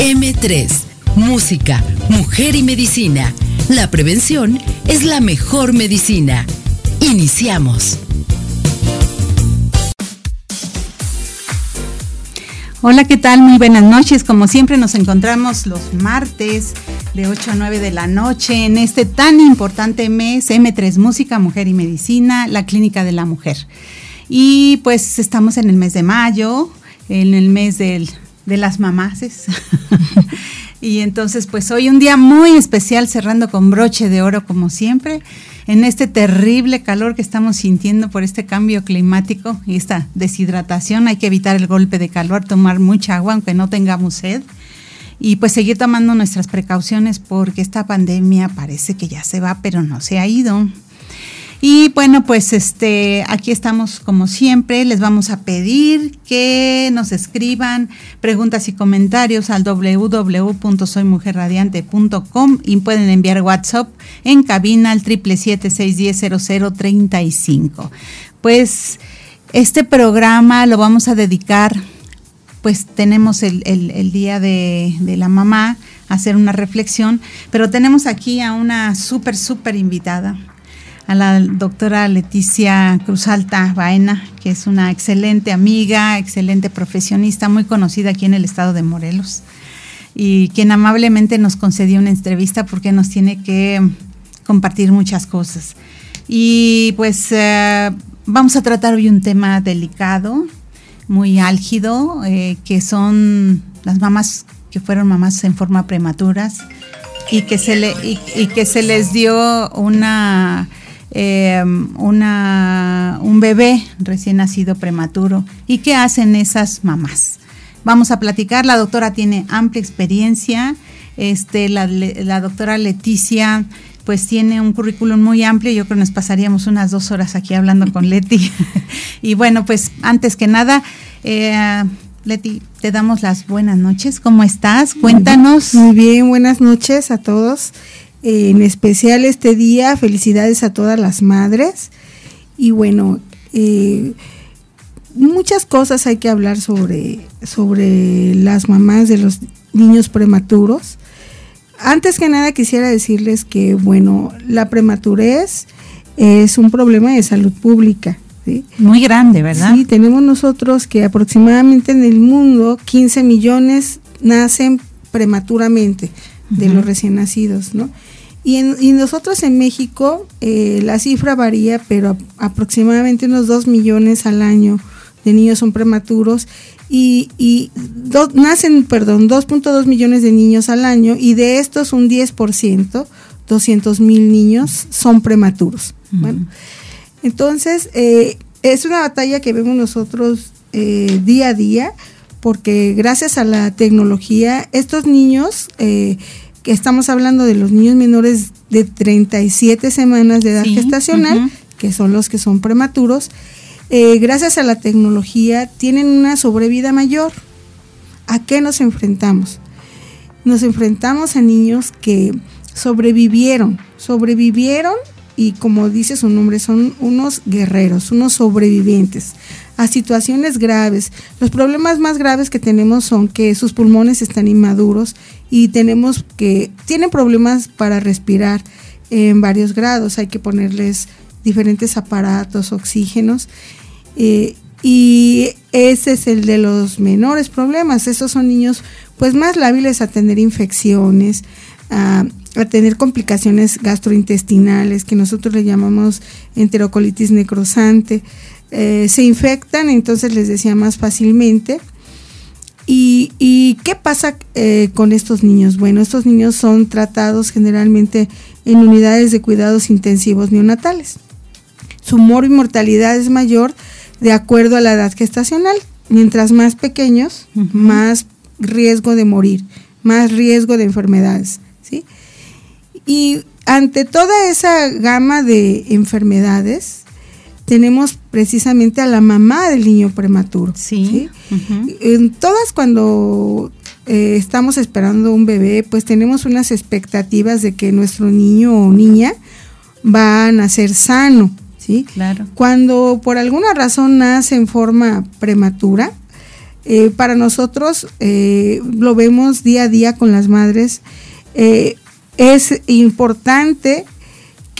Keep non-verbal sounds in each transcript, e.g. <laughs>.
M3, Música, Mujer y Medicina. La prevención es la mejor medicina. Iniciamos. Hola, ¿qué tal? Muy buenas noches. Como siempre nos encontramos los martes de 8 a 9 de la noche en este tan importante mes M3 Música, Mujer y Medicina, la Clínica de la Mujer. Y pues estamos en el mes de mayo, en el mes del de las mamases. <laughs> y entonces, pues hoy un día muy especial, cerrando con broche de oro como siempre, en este terrible calor que estamos sintiendo por este cambio climático y esta deshidratación. Hay que evitar el golpe de calor, tomar mucha agua aunque no tengamos sed. Y pues seguir tomando nuestras precauciones porque esta pandemia parece que ya se va, pero no se ha ido. Y bueno, pues este, aquí estamos como siempre. Les vamos a pedir que nos escriban preguntas y comentarios al www.soymujerradiante.com y pueden enviar WhatsApp en cabina al triple siete Pues este programa lo vamos a dedicar, pues tenemos el, el, día de, de la mamá, hacer una reflexión, pero tenemos aquí a una súper, súper invitada a la doctora Leticia Cruzalta Baena, que es una excelente amiga, excelente profesionista, muy conocida aquí en el estado de Morelos, y quien amablemente nos concedió una entrevista porque nos tiene que compartir muchas cosas. Y pues eh, vamos a tratar hoy un tema delicado, muy álgido, eh, que son las mamás que fueron mamás en forma prematuras y que se, le, y que se les dio una eh, una, un bebé recién nacido prematuro. ¿Y qué hacen esas mamás? Vamos a platicar, la doctora tiene amplia experiencia, este, la, la doctora Leticia pues tiene un currículum muy amplio, yo creo que nos pasaríamos unas dos horas aquí hablando con Leti. <laughs> y bueno, pues antes que nada, eh, Leti, te damos las buenas noches. ¿Cómo estás? Cuéntanos. Muy bien, buenas noches a todos en especial este día, felicidades a todas las madres. Y bueno, eh, muchas cosas hay que hablar sobre, sobre las mamás de los niños prematuros. Antes que nada quisiera decirles que, bueno, la prematurez es un problema de salud pública. Muy grande, ¿verdad? Sí, tenemos nosotros que aproximadamente en el mundo 15 millones nacen prematuramente de los recién nacidos, ¿no? Y, en, nosotros en México eh, la cifra varía, pero aproximadamente unos 2 millones al año de niños son prematuros y, y nacen, perdón, 2.2 millones de niños al año y de estos un 10%, 200 mil niños son prematuros. Bueno, entonces eh, es una batalla que vemos nosotros eh, día a día porque gracias a la tecnología estos niños que estamos hablando de los niños menores de 37 semanas de edad gestacional, que son los que son prematuros, eh, gracias a la tecnología tienen una sobrevida mayor. ¿A qué nos enfrentamos? Nos enfrentamos a niños que sobrevivieron, sobrevivieron y como dice su nombre, son unos guerreros, unos sobrevivientes a situaciones graves. Los problemas más graves que tenemos son que sus pulmones están inmaduros y tenemos que, tienen problemas para respirar en varios grados, hay que ponerles diferentes aparatos, oxígenos. Eh, y ese es el de los menores problemas. Esos son niños pues más lábiles a tener infecciones, a, tener complicaciones gastrointestinales que nosotros le llamamos enterocolitis necrosante. Eh, se infectan, entonces les decía más fácilmente. ¿Y, qué pasa eh, con estos niños? Bueno, estos niños son tratados generalmente en unidades de cuidados intensivos neonatales. Su mortalidad es mayor de acuerdo a la edad gestacional. Mientras más pequeños, más riesgo de morir más riesgo de enfermedades, ¿sí? Y ante toda esa gama de enfermedades, tenemos precisamente a la mamá del niño prematuro. Sí. En todas cuando eh, estamos esperando un bebé, pues tenemos unas expectativas de que nuestro niño o niña va a nacer sano, ¿sí? Claro. Cuando por alguna razón nace en forma prematura, eh, para nosotros eh, lo vemos día a día con las madres. es importante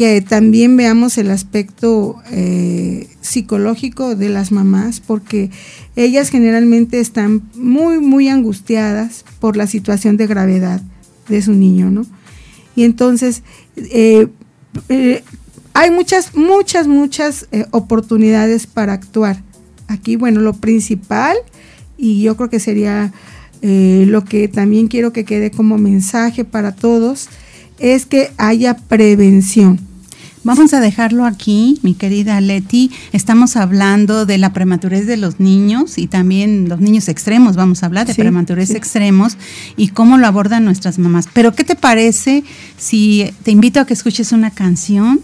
que también veamos el aspecto psicológico de las mamás, porque ellas generalmente están muy, muy angustiadas por la situación de gravedad de su niño, ¿no? Y entonces, eh, eh, hay muchas, muchas, muchas eh, oportunidades para actuar. Aquí, bueno, lo principal, y yo creo que sería lo que también quiero que quede como mensaje para todos, es que haya prevención Vamos a dejarlo aquí, mi querida Leti. Estamos hablando de la prematurez de los niños y también los niños extremos. Vamos a hablar de prematurez extremos y cómo lo abordan nuestras mamás. Pero, ¿qué te parece si te invito a que escuches una canción?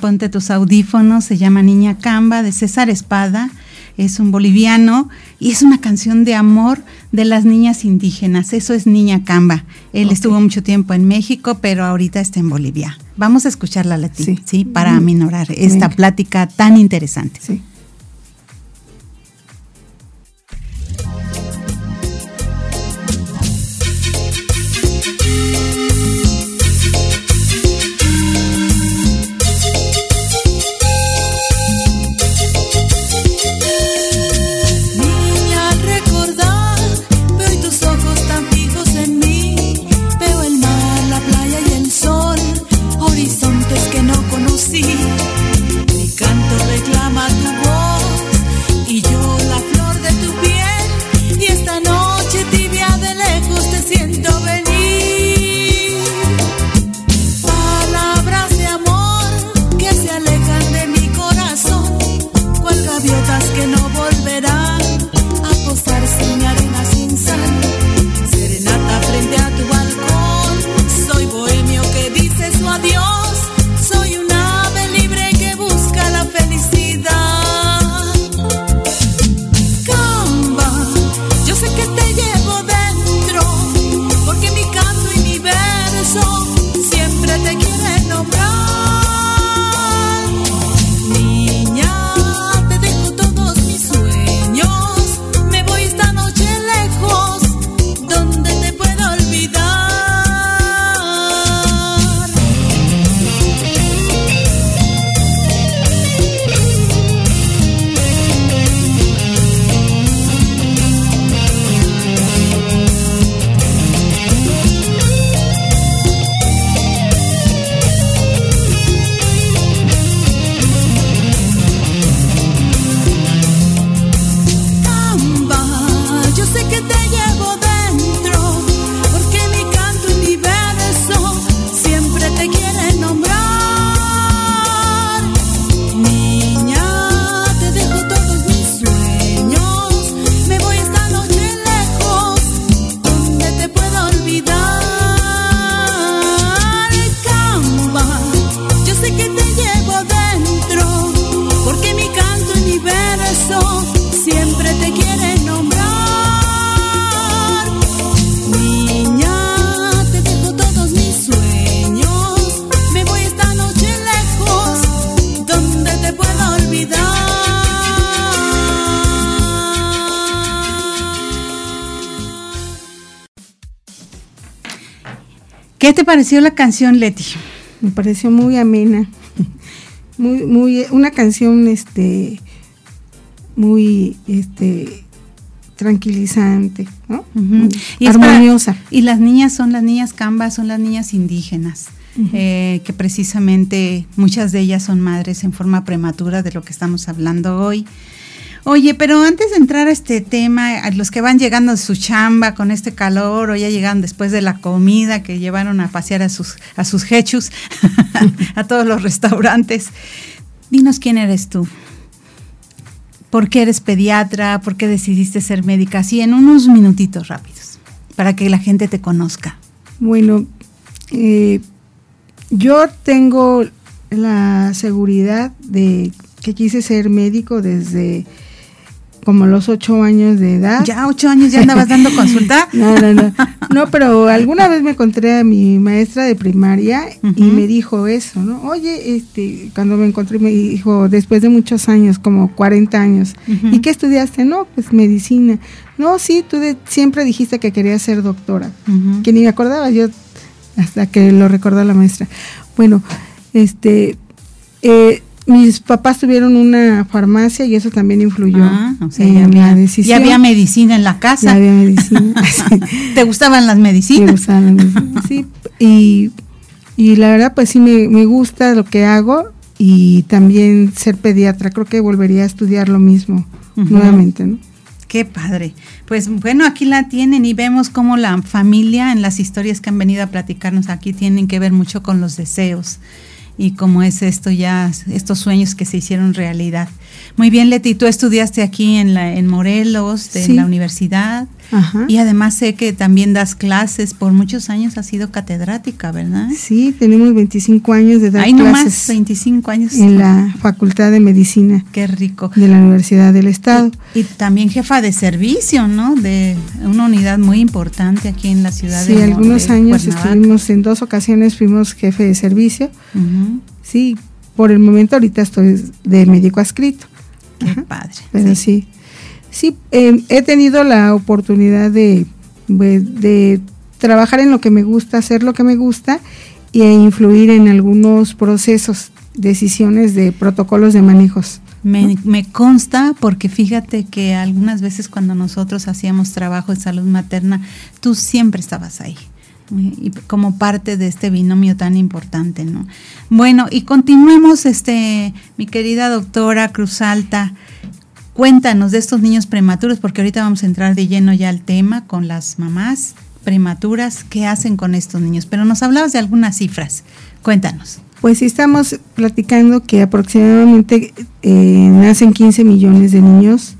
Ponte tus audífonos, se llama Niña Camba de César Espada es un boliviano y es una canción de amor de las niñas indígenas. Eso es Niña Camba. Él estuvo mucho tiempo en México, pero ahorita está en Bolivia. Vamos a escucharla, Leti, sí, ¿sí? para aminorar esta plática tan interesante. Sí. Pareció la canción, Leti? Me pareció muy amena, <laughs> muy, muy, una canción, este, muy, este, tranquilizante, ¿no? y armoniosa. y las niñas son las niñas cambas, son las niñas indígenas. Eh, que precisamente muchas de ellas son madres en forma prematura de lo que estamos hablando hoy. Oye, pero antes de entrar a este tema, a los que van llegando de su chamba con este calor o ya llegan después de la comida que llevaron a pasear a sus, a sus hechus, <laughs> a todos los restaurantes, dinos quién eres tú. ¿Por qué eres pediatra? ¿Por qué decidiste ser médica? Así en unos minutitos rápidos. para que la gente te conozca. Bueno, eh, yo tengo la seguridad de que quise ser médico desde como los ocho años de edad. Ya ocho años ya andabas dando <laughs> consulta. no, no, no. No, pero alguna vez me encontré a mi maestra de primaria y me dijo eso, ¿no? Oye, este, cuando me encontré me dijo, después de muchos años, como 40 años, ¿y qué estudiaste? No, pues medicina. No, sí, tú siempre dijiste que querías ser doctora. Que ni me acordaba yo hasta que lo recordó la maestra. Bueno, este, eh, mis papás tuvieron una farmacia y eso también influyó ah, en la decisión. Ya había medicina en la casa. Ya había medicina. <laughs> ¿Te gustaban las medicinas? Me gustaban las medicinas, <laughs> sí. Y, y la verdad, pues sí, me, me gusta lo que hago y también ser pediatra. Creo que volvería a estudiar lo mismo nuevamente, ¿no? Qué padre. Pues bueno, aquí la tienen y vemos cómo la familia en las historias que han venido a platicarnos aquí tienen que ver mucho con los deseos y cómo es esto ya, estos sueños que se hicieron realidad. Muy bien, Leti, tú estudiaste aquí en, la, en Morelos, en la universidad, y además sé que también das clases, por muchos años has sido catedrática, ¿verdad? Sí, tenemos 25 años de dar Hay clases. 25 años. En la Facultad de Medicina. Qué rico. De la Universidad del Estado. Y, también jefa de servicio, ¿no? De una unidad muy importante aquí en la ciudad sí, de Sí, algunos años estuvimos, en dos ocasiones fuimos jefe de servicio. Sí, por el momento ahorita estoy de médico adscrito. Qué padre. Pero sí. Sí, em, he tenido la oportunidad de, de, trabajar en lo que me gusta, hacer lo que me gusta e influir en algunos procesos, decisiones de protocolos de manejos. Me, me, consta porque fíjate que algunas veces cuando nosotros hacíamos trabajo de salud materna, tú siempre estabas ahí y como parte de este binomio tan importante, ¿no? Bueno, y continuemos, este, mi querida doctora Cruz Alta, cuéntanos de estos niños prematuros, porque ahorita vamos a entrar de lleno ya al tema con las mamás prematuras, ¿qué hacen con estos niños? Pero nos hablabas de algunas cifras, cuéntanos. Pues sí, estamos platicando que aproximadamente eh, nacen 15 millones de niños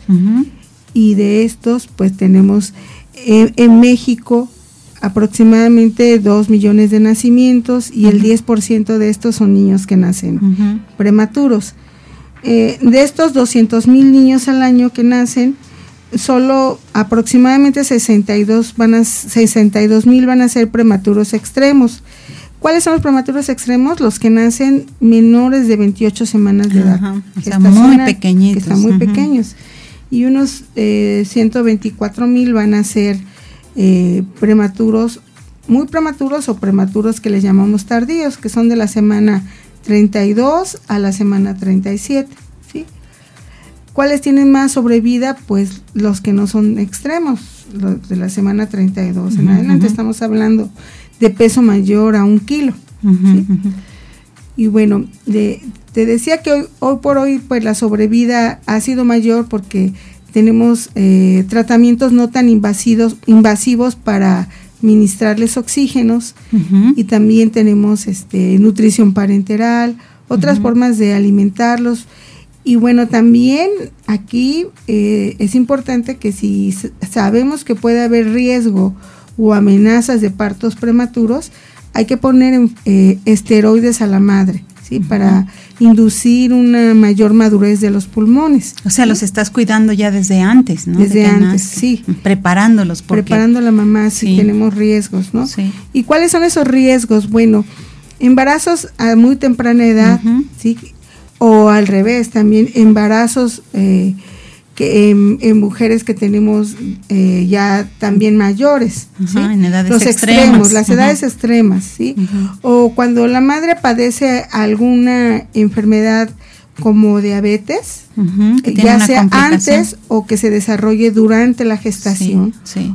y de estos pues tenemos eh, en México aproximadamente 2 millones de nacimientos y el 10% de estos son niños que nacen prematuros. Eh, de estos 200 mil niños al año que nacen, solo aproximadamente 62 van a 62 mil van a ser prematuros extremos. ¿Cuáles son los prematuros extremos? Los que nacen menores de 28 semanas de edad. muy pequeñitos. Que están muy pequeños. Y unos eh, 124 mil van a ser eh, prematuros, muy prematuros o prematuros que les llamamos tardíos, que son de la semana 32 a la semana 37. ¿sí? ¿Cuáles tienen más sobrevida? Pues los que no son extremos, los de la semana 32 en adelante. Estamos hablando de peso mayor a un kilo. Y bueno, te decía que hoy, hoy por hoy pues la sobrevida ha sido mayor porque tenemos eh, tratamientos no tan invasivos, invasivos para ministrarles oxígenos y también tenemos este, nutrición parenteral, otras formas de alimentarlos. Y bueno, también aquí eh, es importante que si sabemos que puede haber riesgo o amenazas de partos prematuros, hay que poner eh, esteroides a la madre para inducir una mayor madurez de los pulmones. O sea, los estás cuidando ya desde antes, ¿no? Desde antes, sí. Preparándolos. Preparando a la mamá si tenemos riesgos, ¿no? Sí. ¿Y cuáles son esos riesgos? Bueno, embarazos a muy temprana edad, ¿sí? O al revés, también embarazos... Eh, que en, mujeres que tenemos eh, ya también mayores, en edades los extremos, las edades extremas, ¿sí? O cuando la madre padece alguna enfermedad como diabetes, ya sea antes o que se desarrolle durante la gestación,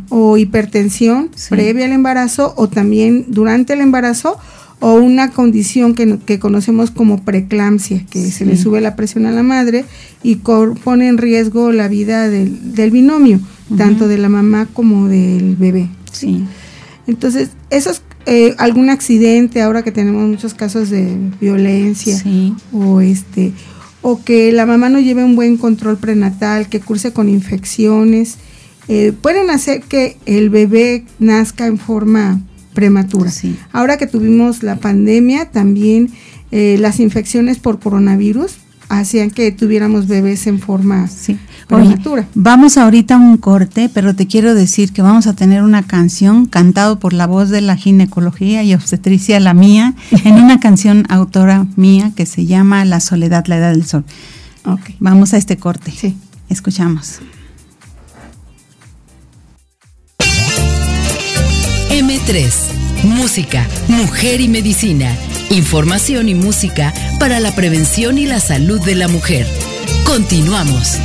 o hipertensión previa al embarazo o también durante el embarazo o una condición que, que conocemos como preeclampsia, que se le sube la presión a la madre y pone en riesgo la vida del, del binomio, tanto de la mamá como del bebé. Sí. Entonces, eso es eh, algún accidente, ahora que tenemos muchos casos de violencia o este o que la mamá no lleve un buen control prenatal, que curse con infecciones eh, pueden hacer que el bebé nazca en forma prematura. Ahora que tuvimos la pandemia, también eh, las infecciones por coronavirus hacían que tuviéramos bebés en forma prematura. vamos ahorita a un corte, pero te quiero decir que vamos a tener una canción cantado por la voz de la ginecología y obstetricia, la mía, en una <laughs> canción autora mía que se llama La soledad, la edad del sol. Okay. Vamos a este corte. Sí. Escuchamos. M3, Música, Mujer y Medicina Información y música para la prevención y la salud de la mujer. Continuamos.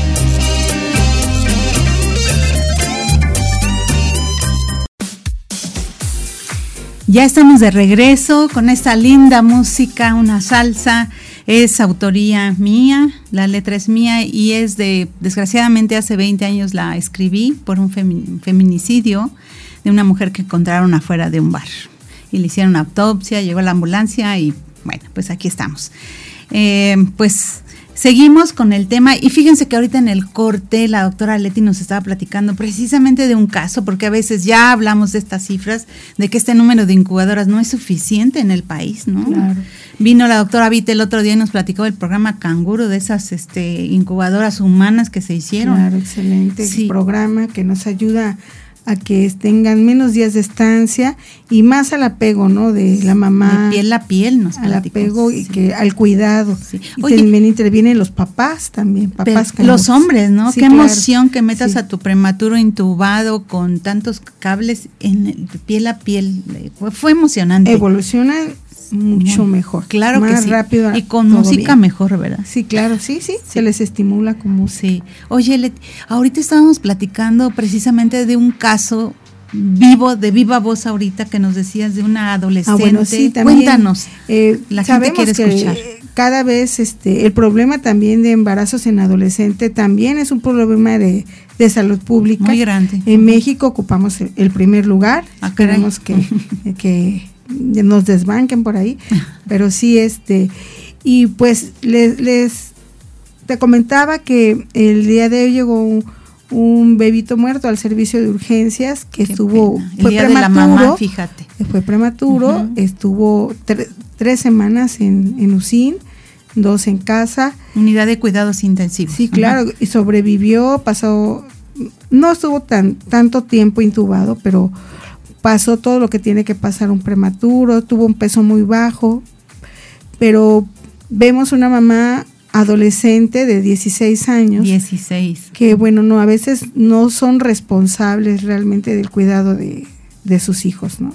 Ya estamos de regreso con esta linda música, una salsa. Es autoría mía, la letra es mía y es de, desgraciadamente hace 20 años la escribí por un feminicidio de una mujer que encontraron afuera de un bar y le hicieron una autopsia, llegó la ambulancia y bueno, pues aquí estamos. Eh, pues seguimos con el tema y fíjense que ahorita en el corte la doctora Leti nos estaba platicando precisamente de un caso, porque a veces ya hablamos de estas cifras, de que este número de incubadoras no es suficiente en el país, ¿no? Claro. Vino la doctora Vite el otro día y nos platicó del programa Canguro, de esas este, incubadoras humanas que se hicieron. Claro, excelente programa que nos ayuda a que tengan menos días de estancia y más al apego, ¿no? De la mamá. De piel a piel, nos Al apego y que al cuidado. Y también intervienen los papás también, papás. los hombres, ¿no? Qué emoción que metas a tu prematuro intubado con tantos cables en piel a piel. Fue, emocionante. Evolucionan mucho mejor. Claro más que sí. rápido. Y con música mejor, ¿verdad? Sí, claro, sí, sí, se les estimula como Sí. Oye, ahorita estábamos platicando precisamente de un caso vivo, de viva voz ahorita que nos decías de una adolescente. Ah, bueno, sí, también, Cuéntanos. Eh, la gente quiere escuchar. cada vez este el problema también de embarazos en adolescente también es un problema de, de salud pública. Muy grande. En México ocupamos el, primer lugar. Ah, que <laughs> nos desbanquen por ahí, <laughs> pero sí este y pues les, les te comentaba que el día de hoy llegó un, bebito muerto al servicio de urgencias que estuvo fue prematuro, fíjate. Fue prematuro, estuvo tres semanas en, en UCIN, dos en casa. Unidad de cuidados intensivos. Sí, claro, y sobrevivió, pasó, no estuvo tan tanto tiempo intubado, pero pasó todo lo que tiene que pasar un prematuro, tuvo un peso muy bajo, pero vemos una mamá adolescente de 16 años. 16. Que bueno, no, a veces no son responsables realmente del cuidado de, sus hijos, ¿no?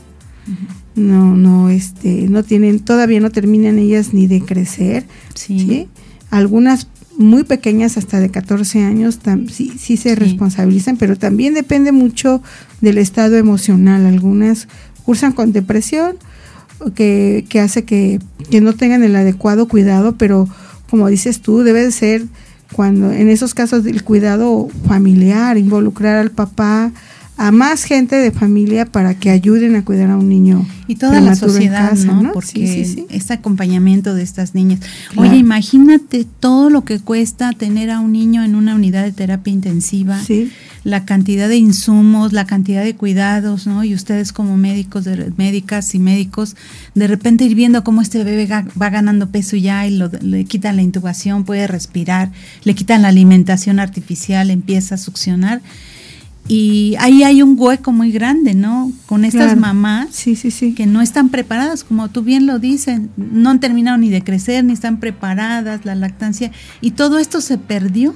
No, no, este, no tienen, todavía no terminan ellas ni de crecer. Sí. Algunas muy pequeñas, hasta de 14 años, sí, sí se responsabilizan, pero también depende mucho del estado emocional. Algunas cursan con depresión, que, que hace que, que, no tengan el adecuado cuidado, pero como dices tú, debe de ser cuando en esos casos del cuidado familiar, involucrar al papá, a más gente de familia para que ayuden a cuidar a un niño. Y toda la sociedad, ¿no? Porque este acompañamiento de estas niñas. Oye, imagínate todo lo que cuesta tener a un niño en una unidad de terapia intensiva. La cantidad de insumos, la cantidad de cuidados, ¿no? Y ustedes como médicos, de, médicas y médicos, de repente ir viendo cómo este bebé va ganando peso ya y le quitan la intubación, puede respirar, le quitan la alimentación artificial, empieza a succionar y ahí hay un hueco muy grande, ¿no? Con estas mamás sí, sí, sí. que no están preparadas, como tú bien lo dices, no han terminado ni de crecer, ni están preparadas, la lactancia, y todo esto se perdió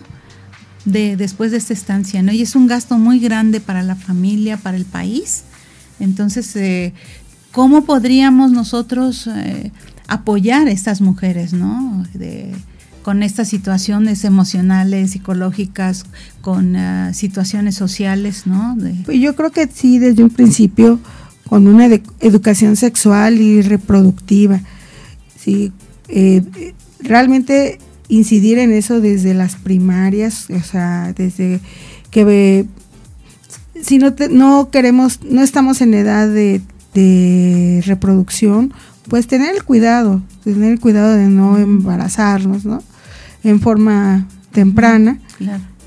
de, después de esta estancia, ¿no? Y es un gasto muy grande para la familia, para el país. Entonces, eh, ¿cómo podríamos nosotros eh, apoyar a estas mujeres, ¿no? De, con estas situaciones emocionales, psicológicas, con ah, situaciones sociales, ¿no? Pues yo creo que sí, desde un principio, con una educación sexual y reproductiva, sí, eh, realmente incidir en eso desde las primarias, o sea, desde que si no, no queremos, no estamos en edad de, de reproducción, pues tener el cuidado, tener el cuidado de no embarazarnos, ¿no? En forma temprana,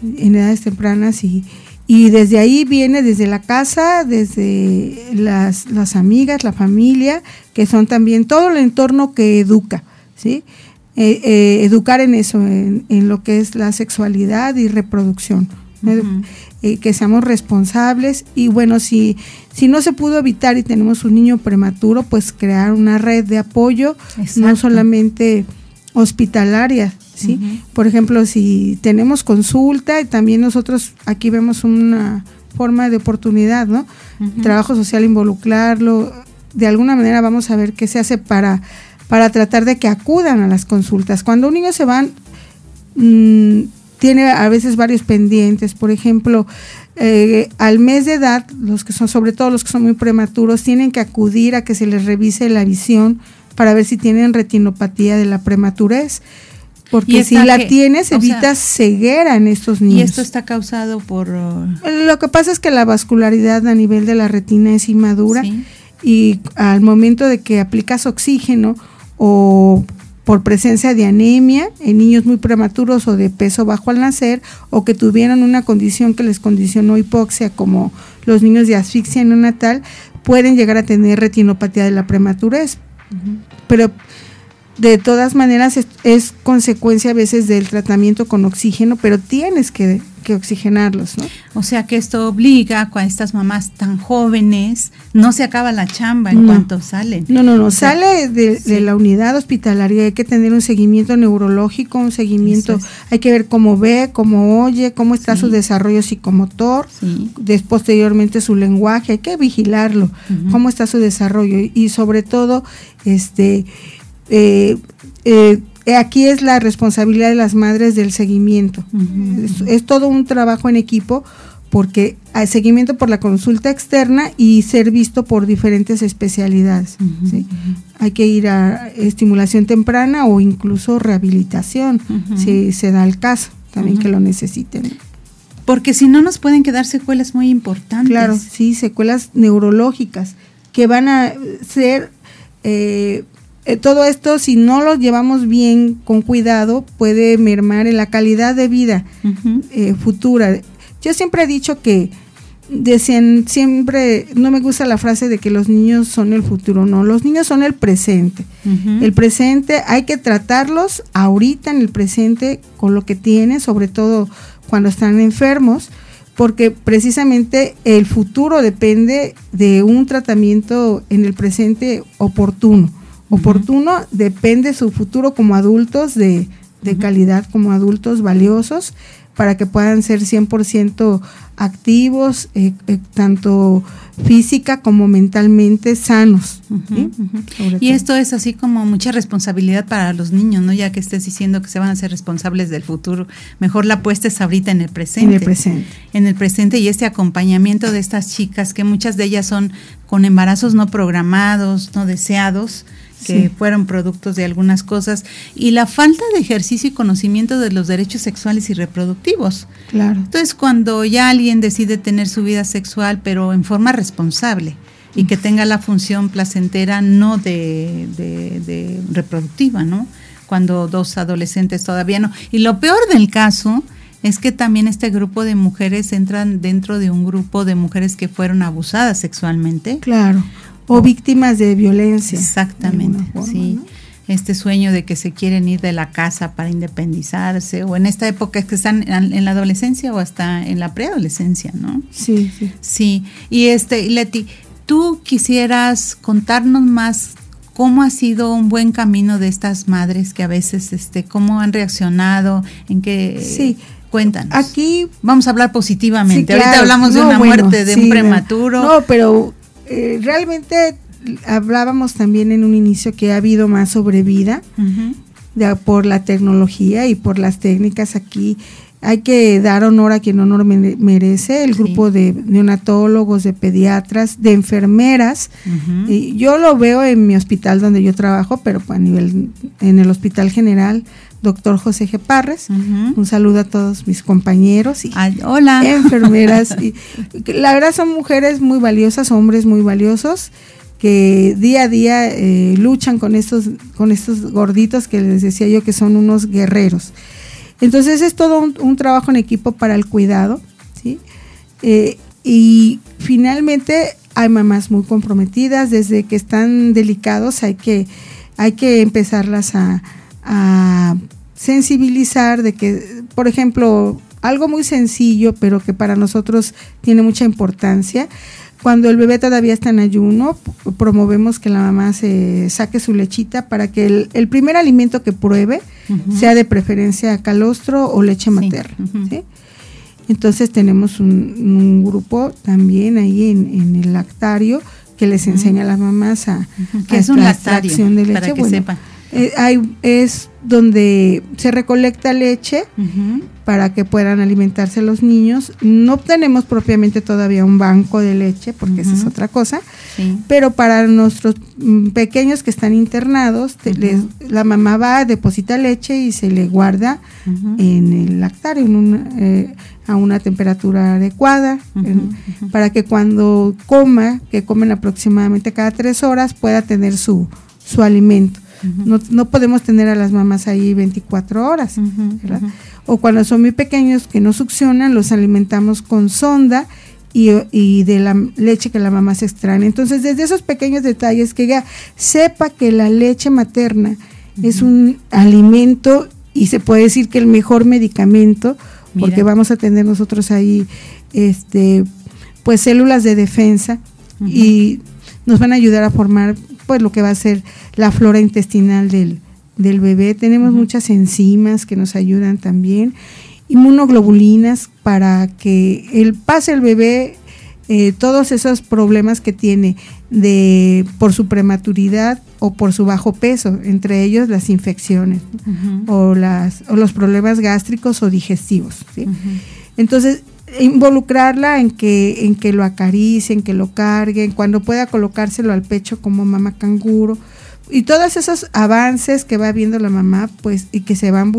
en edades tempranas y, Y desde ahí viene desde la casa, desde las, las amigas, la familia, que son también todo el entorno que educa, ¿sí? Eh, eh, educar en eso, en, lo que es la sexualidad y reproducción. Eh, que seamos responsables y bueno, si, si no se pudo evitar y tenemos un niño prematuro, pues crear una red de apoyo, no solamente hospitalaria, ¿sí? Por ejemplo, si tenemos consulta y también nosotros aquí vemos una forma de oportunidad, ¿no? Trabajo social involucrarlo, de alguna manera vamos a ver qué se hace para para tratar de que acudan a las consultas. Cuando un niño se va, mm, tiene a veces varios pendientes, por ejemplo, eh, al mes de edad, los que son, sobre todo los que son muy prematuros, tienen que acudir a que se les revise la visión para ver si tienen retinopatía de la prematurez. Porque si la tienes, evitas ceguera en estos niños. ¿Y esto está causado por...? Uh, Lo que pasa es que la vascularidad a nivel de la retina es inmadura y al momento de que aplicas oxígeno, o por presencia de anemia en niños muy prematuros o de peso bajo al nacer o que tuvieron una condición que les condicionó hipoxia como los niños de asfixia neonatal pueden llegar a tener retinopatía de la prematurez. Pero de todas maneras es, consecuencia a veces del tratamiento con oxígeno, pero tienes que, oxigenarlos, ¿no? O sea que esto obliga a estas mamás tan jóvenes, no se acaba la chamba en cuanto salen. No, no, no, sale de, la unidad hospitalaria, hay que tener un seguimiento neurológico, un seguimiento, hay que ver cómo ve, cómo oye, cómo está su desarrollo psicomotor, después posteriormente su lenguaje, hay que vigilarlo, cómo está su desarrollo y sobre todo, este eh, eh, aquí es la responsabilidad de las madres del seguimiento. es, todo un trabajo en equipo porque hay seguimiento por la consulta externa y ser visto por diferentes especialidades. Hay que ir a estimulación temprana o incluso rehabilitación, si se da el caso, también que lo necesiten. Porque si no nos pueden quedar secuelas muy importantes. Claro, sí, secuelas neurológicas que van a ser eh, eh, todo esto, si no lo llevamos bien, con cuidado, puede mermar en la calidad de vida eh, futura. Yo siempre he dicho que decían siempre, no me gusta la frase de que los niños son el futuro, no, los niños son el presente. El presente hay que tratarlos ahorita en el presente con lo que tienen, sobre todo cuando están enfermos, porque precisamente el futuro depende de un tratamiento en el presente oportuno oportuno, depende su futuro como adultos de, de calidad, como adultos valiosos, para que puedan ser 100% activos, eh, eh, tanto física como mentalmente sanos. Y esto es así como mucha responsabilidad para los niños, ¿no? Ya que estés diciendo que se van a ser responsables del futuro, mejor la apuestes ahorita en el presente. En el presente. En el presente y este acompañamiento de estas chicas, que muchas de ellas son con embarazos no programados, no deseados, que fueron productos de algunas cosas, y la falta de ejercicio y conocimiento de los derechos sexuales y reproductivos. Claro. Entonces, cuando ya alguien decide tener su vida sexual, pero en forma responsable, y que tenga la función placentera no de, de, reproductiva, ¿no? Cuando dos adolescentes todavía no. Y lo peor del caso es que también este grupo de mujeres entran dentro de un grupo de mujeres que fueron abusadas sexualmente. Claro o víctimas de violencia. Exactamente, sí. Este sueño de que se quieren ir de la casa para independizarse, o en esta época es que están en la adolescencia o hasta en la preadolescencia, ¿no? Sí, sí. Sí, y este, Leti, tú quisieras contarnos más cómo ha sido un buen camino de estas madres que a veces, este, cómo han reaccionado, en qué... Sí. Cuéntanos. Aquí vamos a hablar positivamente. Ahorita hablamos de una muerte de un prematuro. No, pero eh, realmente hablábamos también en un inicio que ha habido más sobrevida por la tecnología y por las técnicas aquí. Hay que dar honor a quien honor merece, el grupo de neonatólogos, de pediatras, de enfermeras. y yo lo veo en mi hospital donde yo trabajo, pero a nivel en el Hospital General doctor José G. Parres. Un saludo a todos mis compañeros y hola. <laughs> enfermeras. y, la verdad son mujeres muy valiosas, hombres muy valiosos que día a día eh, luchan con estos, con estos gorditos que les decía yo que son unos guerreros. Entonces es todo un, trabajo en equipo para el cuidado. ¿sí? Eh, y finalmente hay mamás muy comprometidas, desde que están delicados hay que, hay que empezarlas a, a sensibilizar de que, por ejemplo, algo muy sencillo, pero que para nosotros tiene mucha importancia. Cuando el bebé todavía está en ayuno, promovemos que la mamá se saque su lechita para que el, primer alimento que pruebe sea de preferencia calostro o leche materna. Entonces tenemos un, grupo también ahí en, el lactario que les enseña a las mamás a, que es un lactario de leche. para que sepan eh, hay, es donde se recolecta leche para que puedan alimentarse los niños. No tenemos propiamente todavía un banco de leche, porque esa es otra cosa, pero para nuestros mm, pequeños que están internados, la mamá va, deposita leche y se le guarda en el lactario, eh, a una temperatura adecuada, para que cuando coma, que comen aproximadamente cada tres horas, pueda tener su, su alimento no, no, podemos tener a las mamás ahí 24 horas, ¿verdad? O cuando son muy pequeños que no succionan, los alimentamos con sonda y, de la leche que la mamá se extrae. Entonces, desde esos pequeños detalles, que ella sepa que la leche materna es un alimento y se puede decir que el mejor medicamento, porque vamos a tener nosotros ahí, este, pues células de defensa y nos van a ayudar a formar pues lo que va a ser la flora intestinal del, bebé. Tenemos muchas enzimas que nos ayudan también, inmunoglobulinas para que el pase el bebé eh, todos esos problemas que tiene de por su prematuridad o por su bajo peso, entre ellos las infecciones o las o los problemas gástricos o digestivos. Entonces involucrarla en que, en que lo acaricien, que lo carguen, cuando pueda colocárselo al pecho como mamá canguro. Y todos esos avances que va viendo la mamá, pues, y que se van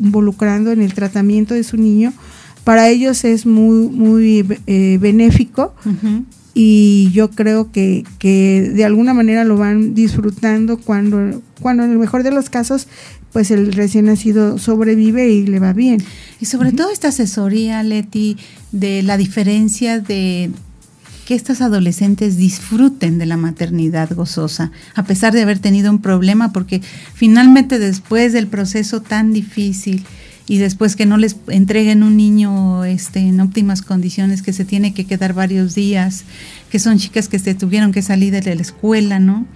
involucrando en el tratamiento de su niño, para ellos es muy, muy eh, benéfico. Y yo creo que, que de alguna manera lo van disfrutando cuando, cuando en el mejor de los casos pues el recién nacido sobrevive y le va bien. Y sobre todo esta asesoría, Leti, de la diferencia de que estas adolescentes disfruten de la maternidad gozosa, a pesar de haber tenido un problema, porque finalmente después del proceso tan difícil y después que no les entreguen un niño este, en óptimas condiciones, que se tiene que quedar varios días, que son chicas que se tuvieron que salir de la escuela, ¿no?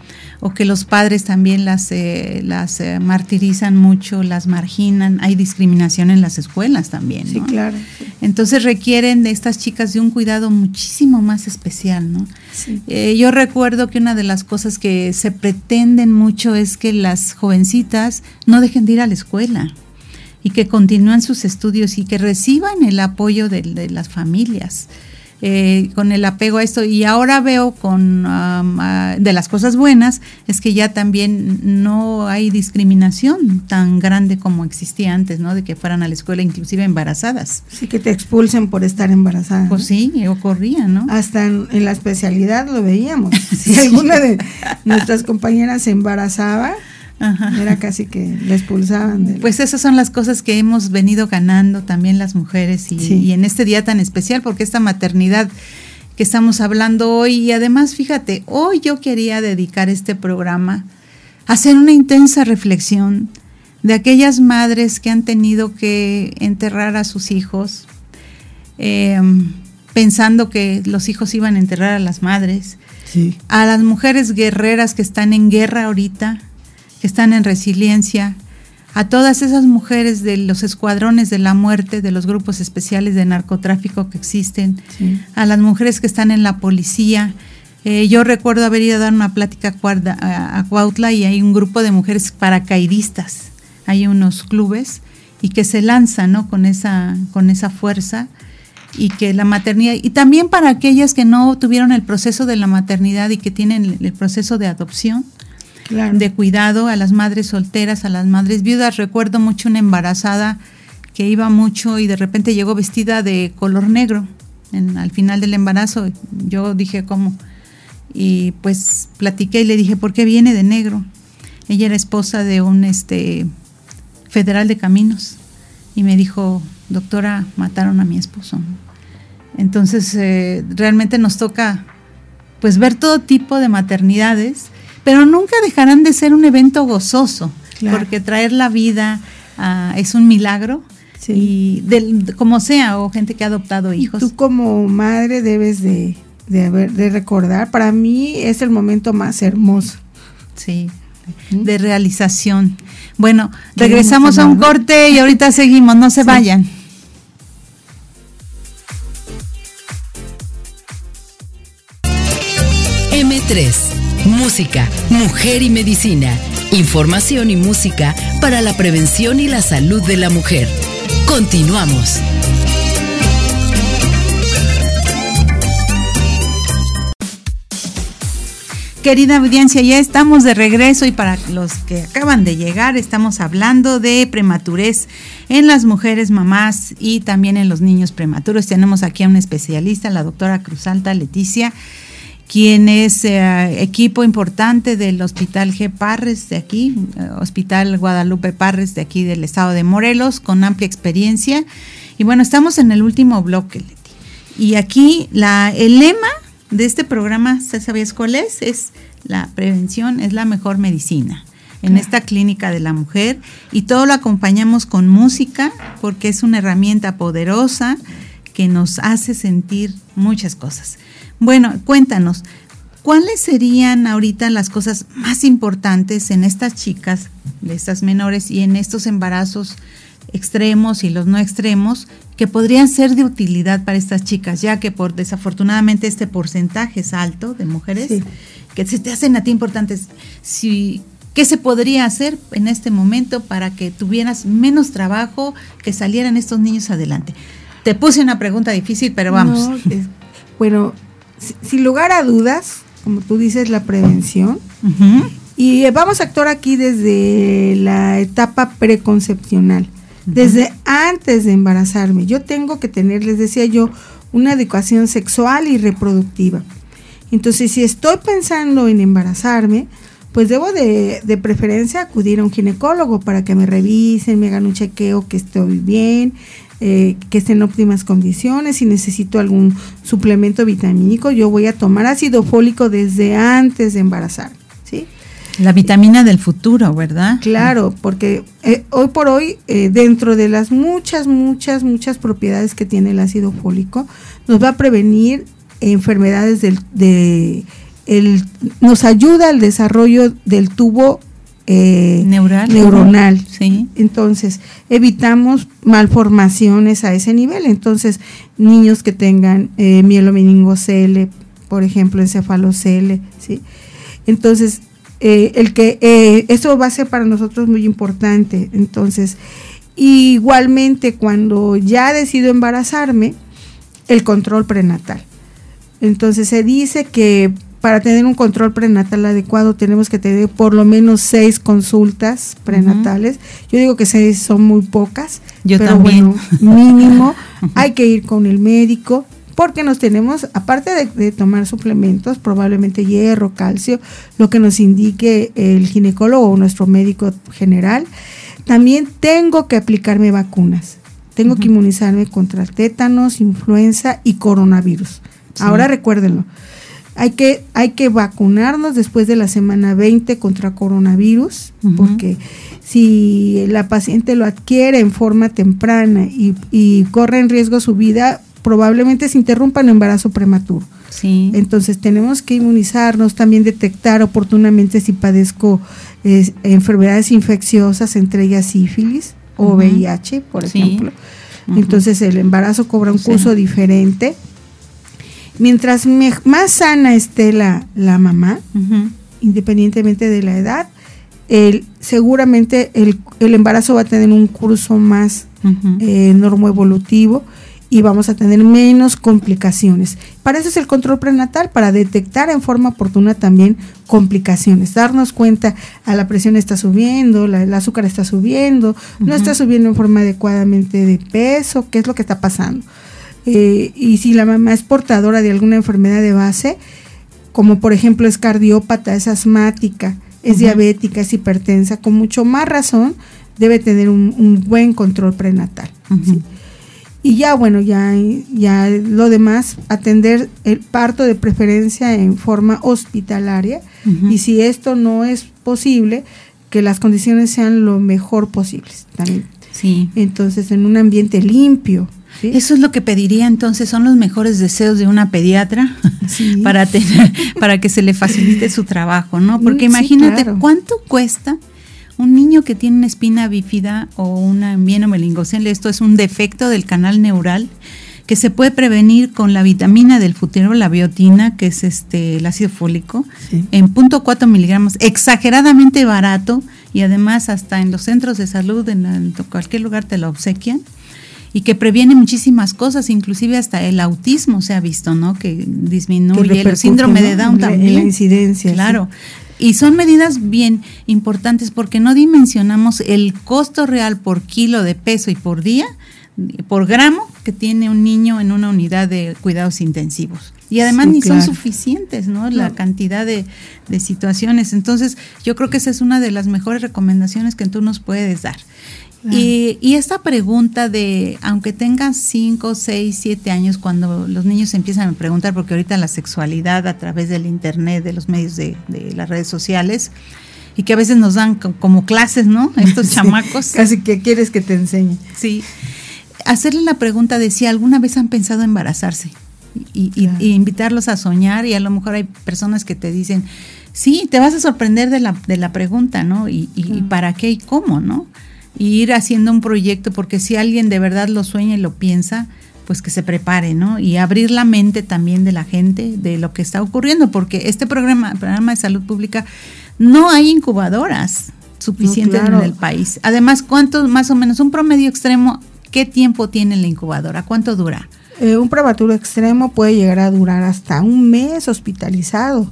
O que los padres también las, eh, las eh, martirizan mucho, las marginan. Hay discriminación en las escuelas también. Sí, claro. Entonces requieren de estas chicas de un cuidado muchísimo más especial, ¿no? Eh, yo recuerdo que una de las cosas que se pretenden mucho es que las jovencitas no dejen de ir a la escuela y que continúen sus estudios y que reciban el apoyo de, de las familias. Eh, con el apego a esto. Y ahora veo con de las cosas buenas es que ya también no hay discriminación tan grande como existía antes, ¿no? De que fueran a la escuela inclusive embarazadas. Sí, que te expulsen por estar embarazada. Pues sí, ocurría, ¿no? Hasta en, la especialidad lo veíamos. <laughs> Si alguna de nuestras compañeras se embarazaba, era casi que la expulsaban. Pues esas son las cosas que hemos venido ganando también las mujeres y, en este día tan especial, porque esta maternidad que estamos hablando hoy, y además fíjate, hoy yo quería dedicar este programa a hacer una intensa reflexión de aquellas madres que han tenido que enterrar a sus hijos, em, pensando que los hijos iban a enterrar a las madres, a las mujeres guerreras que están en guerra ahorita, que están en resiliencia, a todas esas mujeres de los escuadrones de la muerte, de los grupos especiales de narcotráfico que existen, a las mujeres que están en la policía. Eh, yo recuerdo haber ido a dar una plática a, Cuautla y hay un grupo de mujeres paracaidistas, hay unos clubes y que se lanzan ¿no? con, esa, con esa fuerza y que la maternidad, y también para aquellas que no tuvieron el proceso de la maternidad y que tienen el proceso de adopción, de cuidado a las madres solteras, a las madres viudas. Recuerdo mucho una embarazada que iba mucho y de repente llegó vestida de color negro al final del embarazo. Yo dije, ¿cómo? Y pues platiqué y le dije, ¿por qué viene de negro? Ella era esposa de un este federal de caminos y me dijo, doctora, mataron a mi esposo. Entonces, eh, realmente nos toca pues ver todo tipo de maternidades, pero nunca dejarán de ser un evento gozoso, porque traer la vida ah, es un milagro. Y como sea, o gente que ha adoptado hijos. tú como madre debes de, de recordar, para mí es el momento más hermoso. Sí, de realización. Bueno, regresamos a un corte y ahorita seguimos, no se vayan. M3, música, mujer y medicina. Información y música para la prevención y la salud de la mujer. Continuamos. Querida audiencia, ya estamos de regreso y para los que acaban de llegar estamos hablando de prematurez en las mujeres mamás y también en los niños prematuros. Tenemos aquí a un especialista, la doctora Cruzalta Leticia, quien es eh, equipo importante del Hospital G. Parres de aquí, eh, Hospital Guadalupe Parres de aquí del estado de Morelos, con amplia experiencia. Y bueno, estamos en el último bloque, Leti. Y aquí la, el lema de este programa, ¿sabías cuál es? Es la prevención es la mejor medicina en esta clínica de la mujer y todo lo acompañamos con música porque es una herramienta poderosa que nos hace sentir muchas cosas. Bueno, cuéntanos, ¿cuáles serían ahorita las cosas más importantes en estas chicas, de estas menores y en estos embarazos extremos y los no extremos que podrían ser de utilidad para estas chicas, ya que por desafortunadamente este porcentaje es alto de mujeres que se te hacen a ti importantes. Si, ¿Qué se podría hacer en este momento para que tuvieras menos trabajo, que salieran estos niños adelante? Te puse una pregunta difícil, pero vamos. bueno, sin lugar a dudas, como tú dices, la prevención. Y vamos a actuar aquí desde la etapa preconcepcional desde antes de embarazarme. Yo tengo que tener, les decía yo, una educación sexual y reproductiva. Entonces, si estoy pensando en embarazarme, pues debo de, de, preferencia acudir a un ginecólogo para que me revisen, me hagan un chequeo que estoy bien, eh, que esté en óptimas condiciones. Si necesito algún suplemento vitamínico, yo voy a tomar ácido fólico desde antes de embarazar. ¿sí? La vitamina del futuro, ¿verdad? Claro, porque eh, hoy por hoy, eh, dentro de las muchas, muchas, muchas propiedades que tiene el ácido fólico, nos va a prevenir enfermedades del, de, el, nos ayuda al desarrollo del tubo eh, Neural, neuronal. Sí. Entonces, evitamos malformaciones a ese nivel. Entonces, niños que tengan eh, mielomeningocele, por ejemplo, encefalocele, ¿sí? Entonces, eh, el que eh, eso va a ser para nosotros muy importante. Entonces, igualmente cuando ya decido embarazarme, el control prenatal. Entonces se dice que para tener un control prenatal adecuado tenemos que tener por lo menos seis consultas prenatales. Yo digo que seis son muy pocas, Yo pero también. bueno, mínimo <laughs> hay que ir con el médico porque nos tenemos, aparte de, tomar suplementos, probablemente hierro, calcio, lo que nos indique el ginecólogo o nuestro médico general, también tengo que aplicarme vacunas. Tengo que inmunizarme contra tétanos, influenza y coronavirus. Ahora recuérdenlo. Hay que, hay que vacunarnos después de la semana 20 contra coronavirus, porque si la paciente lo adquiere en forma temprana y, y corre en riesgo su vida, probablemente se interrumpa el embarazo prematuro. Sí. Entonces tenemos que inmunizarnos, también detectar oportunamente si padezco enfermedades infecciosas, entre ellas sífilis o VIH, por ejemplo. Entonces el embarazo cobra un curso diferente. Mientras más sana esté la, la mamá, independientemente de la edad, el, seguramente el, el, embarazo va a tener un curso más eh, normoevolutivo y vamos a tener menos complicaciones. Para eso es el control prenatal, para detectar en forma oportuna también complicaciones, darnos cuenta, a ah, la presión está subiendo, la, el azúcar está subiendo, no está subiendo en forma adecuadamente de peso, qué es lo que está pasando. Eh, y si la mamá es portadora de alguna enfermedad de base, como por ejemplo es cardiópata, es asmática, es diabética, es hipertensa, con mucho más razón debe tener un, buen control prenatal. Y ya, bueno, ya, ya lo demás, atender el parto de preferencia en forma hospitalaria. Y si esto no es posible, que las condiciones sean lo mejor posibles también. Sí. Entonces, en un ambiente limpio. Eso es lo que pediría entonces, son los mejores deseos de una pediatra <laughs> para tener, para que se le facilite su trabajo, ¿no? Porque imagínate cuánto cuesta un niño que tiene una espina bífida o una meningocele, esto es un defecto del canal neural que se puede prevenir con la vitamina del futuro, la biotina, que es este el ácido fólico, en 0.4 miligramos, exageradamente barato y además hasta en los centros de salud, en, cualquier lugar te lo obsequian y que previene muchísimas cosas, inclusive hasta el autismo se ha visto, ¿no? Que disminuye el síndrome de Down también. La incidencia. Claro. Y son medidas bien importantes porque no dimensionamos el costo real por kilo de peso y por día, por gramo que tiene un niño en una unidad de cuidados intensivos. Y además ni son suficientes, ¿no? La cantidad de, de, situaciones. Entonces, yo creo que esa es una de las mejores recomendaciones que tú nos puedes dar. Y, esta pregunta de, aunque tengan 5, 6, 7 años, cuando los niños empiezan a preguntar, porque ahorita la sexualidad a través del Internet, de los medios de, las redes sociales, y que a veces nos dan como clases, ¿no? <laughs> Estos chamacos. Casi que quieres que te enseñe. Sí. Hacerle la pregunta de si alguna vez han pensado embarazarse y, invitarlos a soñar y a lo mejor hay personas que te dicen, sí, te vas a sorprender de la, de la pregunta, ¿no? Y, y para qué y cómo, ¿no? Y ir haciendo un proyecto, porque si alguien de verdad lo sueña y lo piensa, pues que se prepare, ¿no? Y abrir la mente también de la gente de lo que está ocurriendo, porque este programa, programa de salud pública, no hay incubadoras suficientes en el país. Además, ¿cuánto, más o menos, un promedio extremo, qué tiempo tiene la incubadora? ¿Cuánto dura? Eh, un prematuro extremo puede llegar a durar hasta un mes hospitalizado.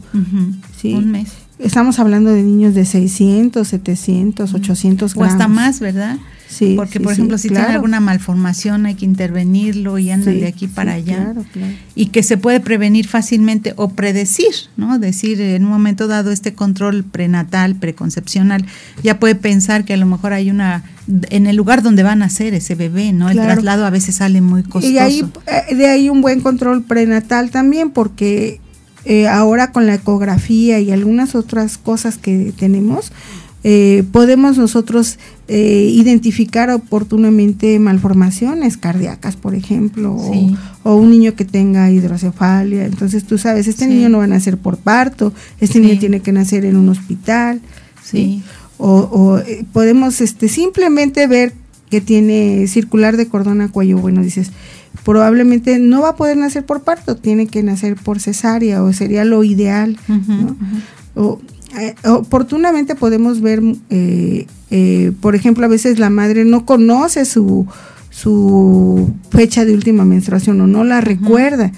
¿sí? Un mes. Estamos hablando de niños de 600, 700, 800 gramos. O hasta más, ¿verdad? Sí. Porque, por ejemplo, si tiene alguna malformación hay que intervenirlo y anda de aquí para allá. Claro, claro. Y que se puede prevenir fácilmente o predecir, ¿no? Decir, en un momento dado, este control prenatal, preconcepcional, ya puede pensar que a lo mejor hay una. en el lugar donde va a nacer ese bebé, ¿no? El traslado a veces sale muy costoso. Y ahí, eh, de ahí un buen control prenatal también, porque eh, ahora con la ecografía y algunas otras cosas que tenemos, eh, podemos nosotros eh, identificar oportunamente malformaciones cardíacas, por ejemplo, o, un niño que tenga hidrocefalia. Entonces tú sabes, este niño no va a nacer por parto, este niño tiene que nacer en un hospital. ¿sí? O, o podemos este, simplemente ver que tiene circular de cordón a cuello. Bueno, dices, probablemente no va a poder nacer por parto, tiene que nacer por cesárea o sería lo ideal. o, eh, oportunamente podemos ver, eh, eh, por ejemplo, a veces la madre no conoce su, su fecha de última menstruación o no la recuerda.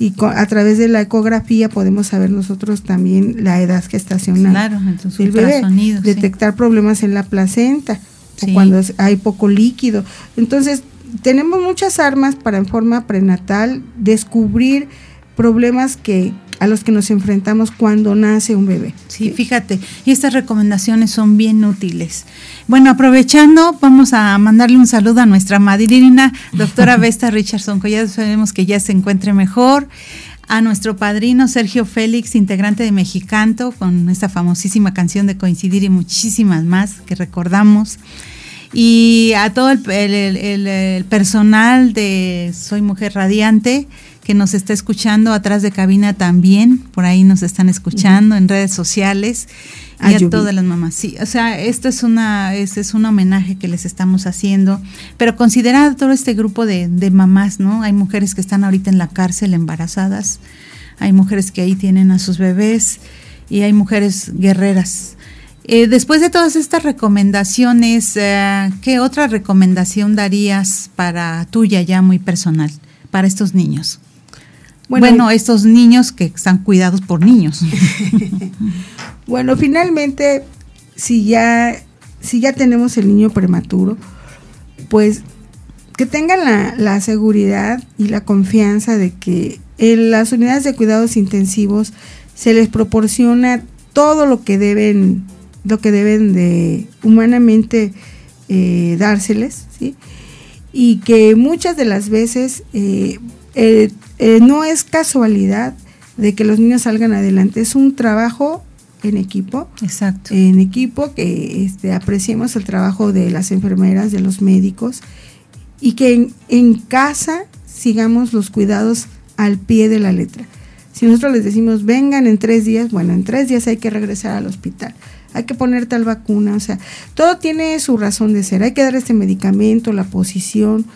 Y a través de la ecografía podemos saber nosotros también la edad gestacional claro, del bebé, detectar problemas en la placenta o cuando hay poco líquido. Entonces, tenemos muchas armas para en forma prenatal descubrir problemas que a los que nos enfrentamos cuando nace un bebé. Sí, fíjate, y estas recomendaciones son bien útiles. Bueno, aprovechando, vamos a mandarle un saludo a nuestra madrina, doctora <laughs> Vesta Richardson, que ya sabemos que ya se encuentre mejor, a nuestro padrino Sergio Félix, integrante de Mexicanto, con esta famosísima canción de Coincidir y muchísimas más que recordamos y a todo el, personal de Soy Mujer Radiante que nos está escuchando atrás de cabina también, por ahí nos están escuchando en redes sociales y a todas las mamás. Sí, o sea, esto es una este es un homenaje que les estamos haciendo, pero considerado todo este grupo de, de mamás, ¿no? Hay mujeres que están ahorita en la cárcel embarazadas, hay mujeres que ahí tienen a sus bebés y hay mujeres guerreras eh, después de todas estas recomendaciones, eh, ¿qué otra recomendación darías para tuya ya muy personal, para estos niños? Bueno, estos niños que están cuidados por niños. <laughs> bueno, finalmente, si ya, si ya tenemos el niño prematuro, pues que tengan la, la seguridad y la confianza de que en las unidades de cuidados intensivos se les proporciona todo lo que deben lo que deben de humanamente eh, dárseles, ¿sí? y que muchas de las veces eh, eh, eh, no es casualidad de que los niños salgan adelante, es un trabajo en equipo. Exacto. En equipo, que este, apreciemos el trabajo de las enfermeras, de los médicos, y que en, casa sigamos los cuidados al pie de la letra. Si nosotros les decimos, vengan en tres días, bueno, en tres días hay que regresar al hospital, hay que poner tal vacuna, o sea, todo tiene su razón de ser, hay que dar este medicamento, la posición,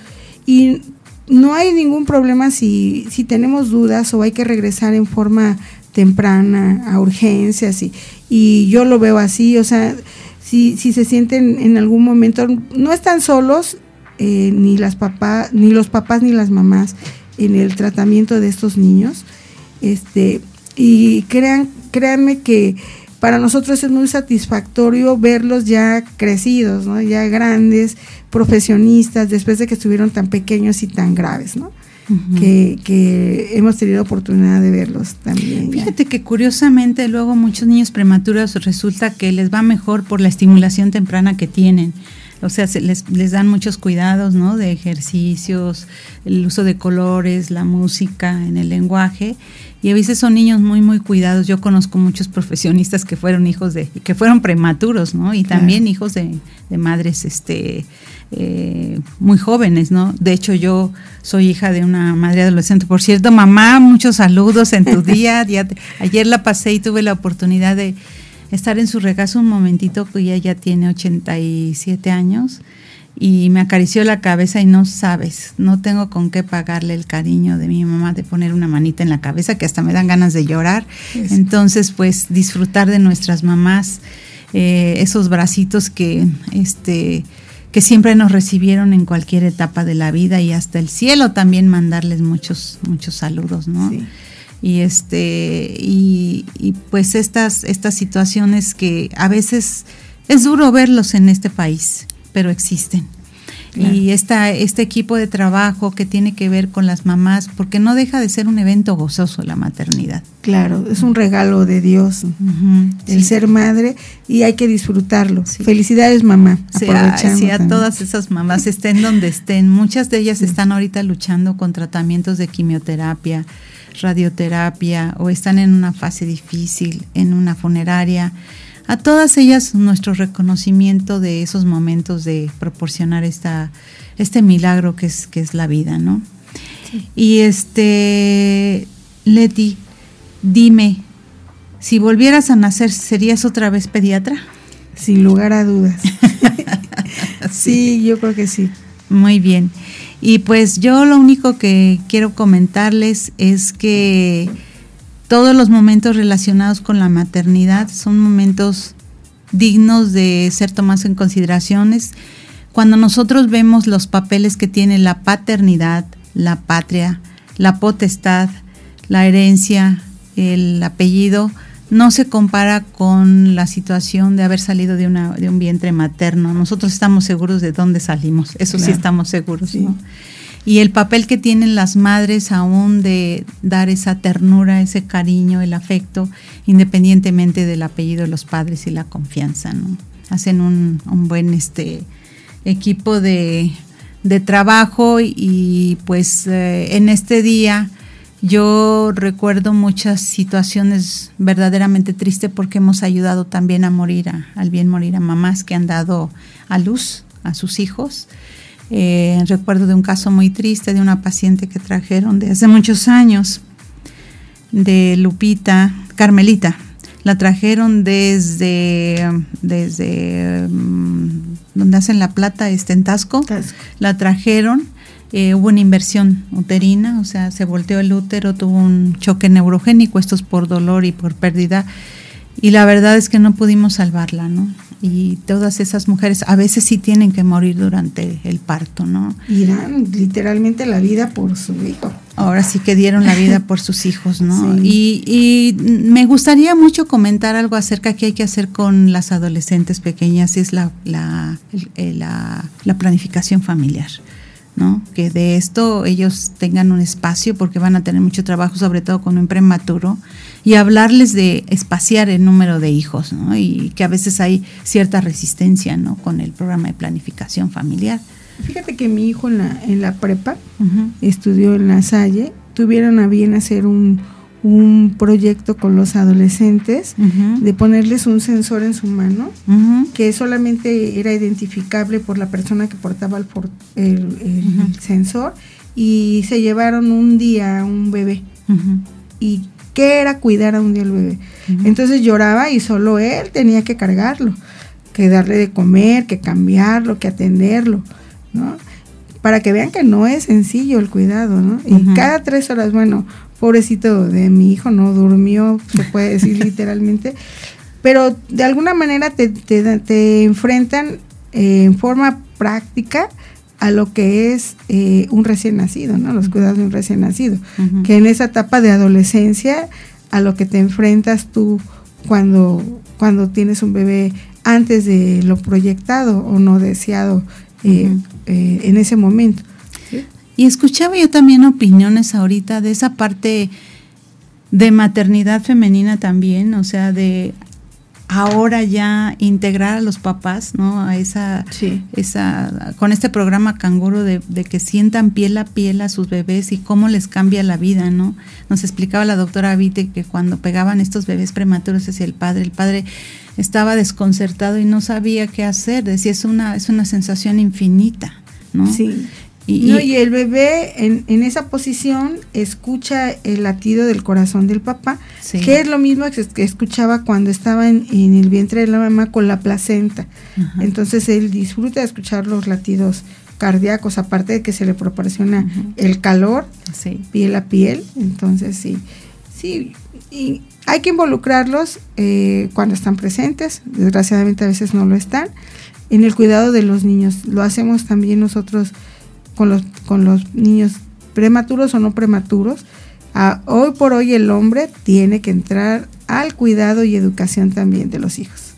y no hay ningún problema si, si tenemos dudas o hay que regresar en forma temprana a urgencias y, y yo lo veo así, o sea, si, si se sienten en algún momento, no están solos, eh, ni las papás, ni los papás ni las mamás en el tratamiento de estos niños. Este, y crean, créanme que para nosotros es muy satisfactorio verlos ya crecidos, ¿no? ya grandes, profesionistas, después de que estuvieron tan pequeños y tan graves, ¿no? que, hemos tenido oportunidad de verlos también. Fíjate que curiosamente luego muchos niños prematuros resulta que les va mejor por la estimulación temprana que tienen. O sea, les, les dan muchos cuidados, ¿no? De ejercicios, el uso de colores, la música en el lenguaje y a veces son niños muy muy cuidados. Yo conozco muchos profesionistas que fueron hijos de que fueron prematuros, ¿no? Y también hijos de, de, madres este eh, muy jóvenes, ¿no? De hecho, yo soy hija de una madre adolescente. Por cierto, mamá, muchos saludos en tu <laughs> día. ayer la pasé y tuve la oportunidad de estar en su regazo un momentito, que ella ya tiene 87 años y me acarició la cabeza y no sabes, no tengo con qué pagarle el cariño de mi mamá de poner una manita en la cabeza que hasta me dan ganas de llorar. Entonces, pues disfrutar de nuestras mamás, eh, esos bracitos que, este, que siempre nos recibieron en cualquier etapa de la vida y hasta el cielo también mandarles muchos muchos saludos, ¿no? Y este y, pues estas estas situaciones que a veces es duro verlos en este país, pero existen. Y esta, este equipo de trabajo que tiene que ver con las mamás, porque no deja de ser un evento gozoso la maternidad. Claro, es un regalo de Dios el ser madre y hay que disfrutarlo. Felicidades mamá. Sí, a, todas esas mamás, estén donde estén. Muchas de ellas están ahorita luchando con tratamientos de quimioterapia, radioterapia o están en una fase difícil, en una funeraria a todas ellas nuestro reconocimiento de esos momentos de proporcionar esta, este milagro que es, que es la vida, ¿no? Y este, Leti, dime, si volvieras a nacer, ¿serías otra vez pediatra? Sin lugar a dudas. <laughs> sí, yo creo que sí. Muy bien. Y pues yo lo único que quiero comentarles es que todos los momentos relacionados con la maternidad son momentos dignos de ser tomados en consideraciones. Cuando nosotros vemos los papeles que tiene la paternidad, la patria, la potestad, la herencia, el apellido, no se compara con la situación de haber salido de, una, de un vientre materno. Nosotros estamos seguros de dónde salimos, eso sí estamos seguros y el papel que tienen las madres aún de dar esa ternura, ese cariño, el afecto, independientemente del apellido de los padres y la confianza, ¿no? Hacen un, buen este equipo de, trabajo y, pues eh, en este día yo recuerdo muchas situaciones verdaderamente tristes porque hemos ayudado también a morir, al bien morir a mamás que han dado a luz a sus hijos eh, recuerdo de un caso muy triste de una paciente que trajeron de hace muchos años, de Lupita, Carmelita. La trajeron desde, desde mm, donde hacen la plata, este, en Tasco. La trajeron, eh, hubo una inversión uterina, o sea, se volteó el útero, tuvo un choque neurogénico, esto es por dolor y por pérdida. Y la verdad es que no pudimos salvarla, ¿no? y todas esas mujeres a veces sí tienen que morir durante el parto, ¿no? Y dan literalmente la vida por su hijo. Ahora sí que dieron la vida por sus hijos, ¿no? <laughs> Y, y, me gustaría mucho comentar algo acerca de qué hay que hacer con las adolescentes pequeñas, es la, la, la, la planificación familiar. ¿No? Que de esto ellos tengan un espacio porque van a tener mucho trabajo, sobre todo con un prematuro, y hablarles de espaciar el número de hijos, ¿no? Y que a veces hay cierta resistencia, ¿no? Con el programa de planificación familiar. Fíjate que mi hijo en la, en la prepa estudió en la Salle, tuvieron a bien hacer un, un proyecto con los adolescentes de ponerles un sensor en su mano que solamente era identificable por la persona que portaba el, el, sensor y se llevaron un día a un bebé. ¿Y qué era cuidar a un día al bebé? Entonces lloraba y solo él tenía que cargarlo, que darle de comer, que cambiarlo, que atenderlo, ¿no? Para que vean que no es sencillo el cuidado, ¿no? Y cada tres horas, bueno, pobrecito de mi hijo, no durmió, se puede decir <laughs> literalmente, pero de alguna manera te, te, enfrentan eh, en forma práctica a lo que es eh, un recién nacido, ¿no? Los cuidados de un recién nacido, que en esa etapa de adolescencia a lo que te enfrentas tú cuando, cuando tienes un bebé antes de lo proyectado o no deseado eh, en ese momento. Y escuchaba yo también opiniones ahorita de esa parte de maternidad femenina también, o sea, de ahora ya integrar a los papás, ¿no? A esa, esa, con este programa canguro de, que sientan piel a piel a sus bebés y cómo les cambia la vida, ¿no? Nos explicaba la doctora Vite que cuando pegaban estos bebés prematuros hacia el padre, el padre estaba desconcertado y no sabía qué hacer, decía, es una, es una sensación infinita, ¿no? Sí. Y, y, el bebé en, en, esa posición escucha el latido del corazón del papá, que es lo mismo que, escuchaba cuando estaba en, el vientre de la mamá con la placenta. Entonces él disfruta de escuchar los latidos cardíacos, aparte de que se le proporciona el calor, piel a piel. Entonces sí, sí, y hay que involucrarlos eh, cuando están presentes, desgraciadamente a veces no lo están, en el cuidado de los niños. Lo hacemos también nosotros con los, con los niños prematuros o no prematuros. hoy por hoy el hombre tiene que entrar al cuidado y educación también de los hijos.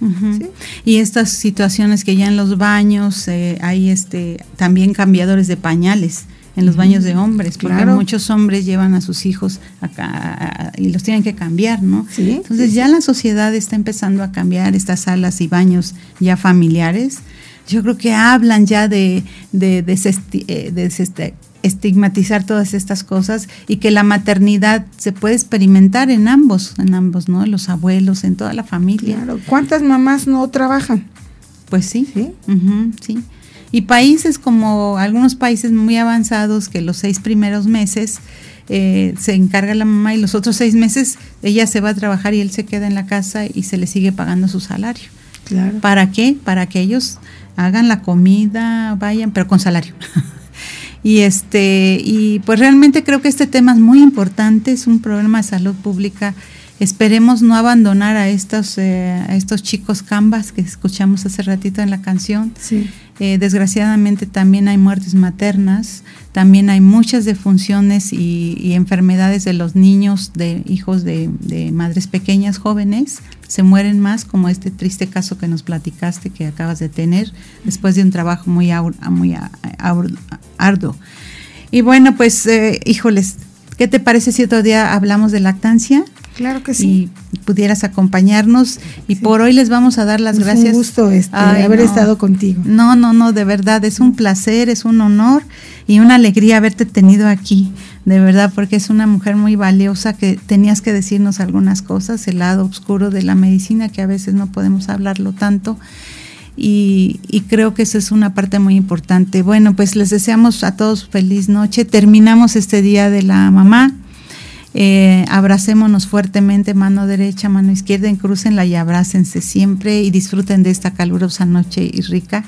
Y estas situaciones que ya en los baños eh, hay este también cambiadores de pañales en los baños de hombres, porque muchos hombres llevan a sus hijos acá y los tienen que cambiar, ¿no? Entonces ya la sociedad está empezando a cambiar estas salas y baños ya familiares yo creo que hablan ya de, de, eh, estigmatizar todas estas cosas y que la maternidad se puede experimentar en ambos, en ambos, ¿no? Los abuelos, en toda la familia. Claro. ¿Cuántas mamás no trabajan? Pues sí, sí. sí. Y países como algunos países muy avanzados que los seis primeros meses eh, se encarga la mamá y los otros seis meses ella se va a trabajar y él se queda en la casa y se le sigue pagando su salario. Claro. ¿Para qué? Para que ellos hagan la comida, vayan, pero con salario. <laughs> y este, y pues realmente creo que este tema es muy importante, es un problema de salud pública. Esperemos no abandonar a estos, eh, a estos chicos cambas que escuchamos hace ratito en la canción. Sí. Eh, desgraciadamente también hay muertes maternas, también hay muchas defunciones y, enfermedades de los niños, de hijos de, madres pequeñas, jóvenes, se mueren más, como este triste caso que nos platicaste que acabas de tener, después de un trabajo muy, muy arduo. Y bueno, pues, eh, híjoles, ¿qué te parece si otro día hablamos de lactancia? Claro que sí. Y pudieras acompañarnos. Y por hoy les vamos a dar las gracias. un gusto este, haber estado contigo. No, no, no, de verdad, es un placer, es un honor y una alegría haberte tenido aquí, de verdad, porque es una mujer muy valiosa que tenías que decirnos algunas cosas, el lado oscuro de la medicina, que a veces no podemos hablarlo tanto. Y, y, creo que esa es una parte muy importante. Bueno, pues les deseamos a todos feliz noche. Terminamos este día de la mamá eh, abracémonos fuertemente, mano derecha, mano izquierda, encrúcenla y abrácense siempre y disfruten de esta calurosa noche y rica.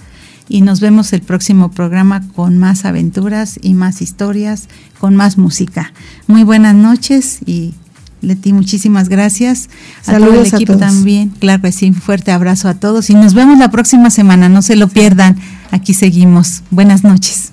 Y nos vemos el próximo programa con más aventuras y más historias, con más música. Muy buenas noches y Leti, muchísimas gracias. Saludos a equipo también. Claro que sí, un fuerte abrazo a todos y nos vemos la próxima semana, no se lo pierdan. Aquí seguimos. Buenas noches.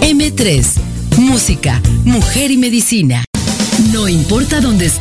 M3, Música, Mujer y Medicina. No importa dónde estés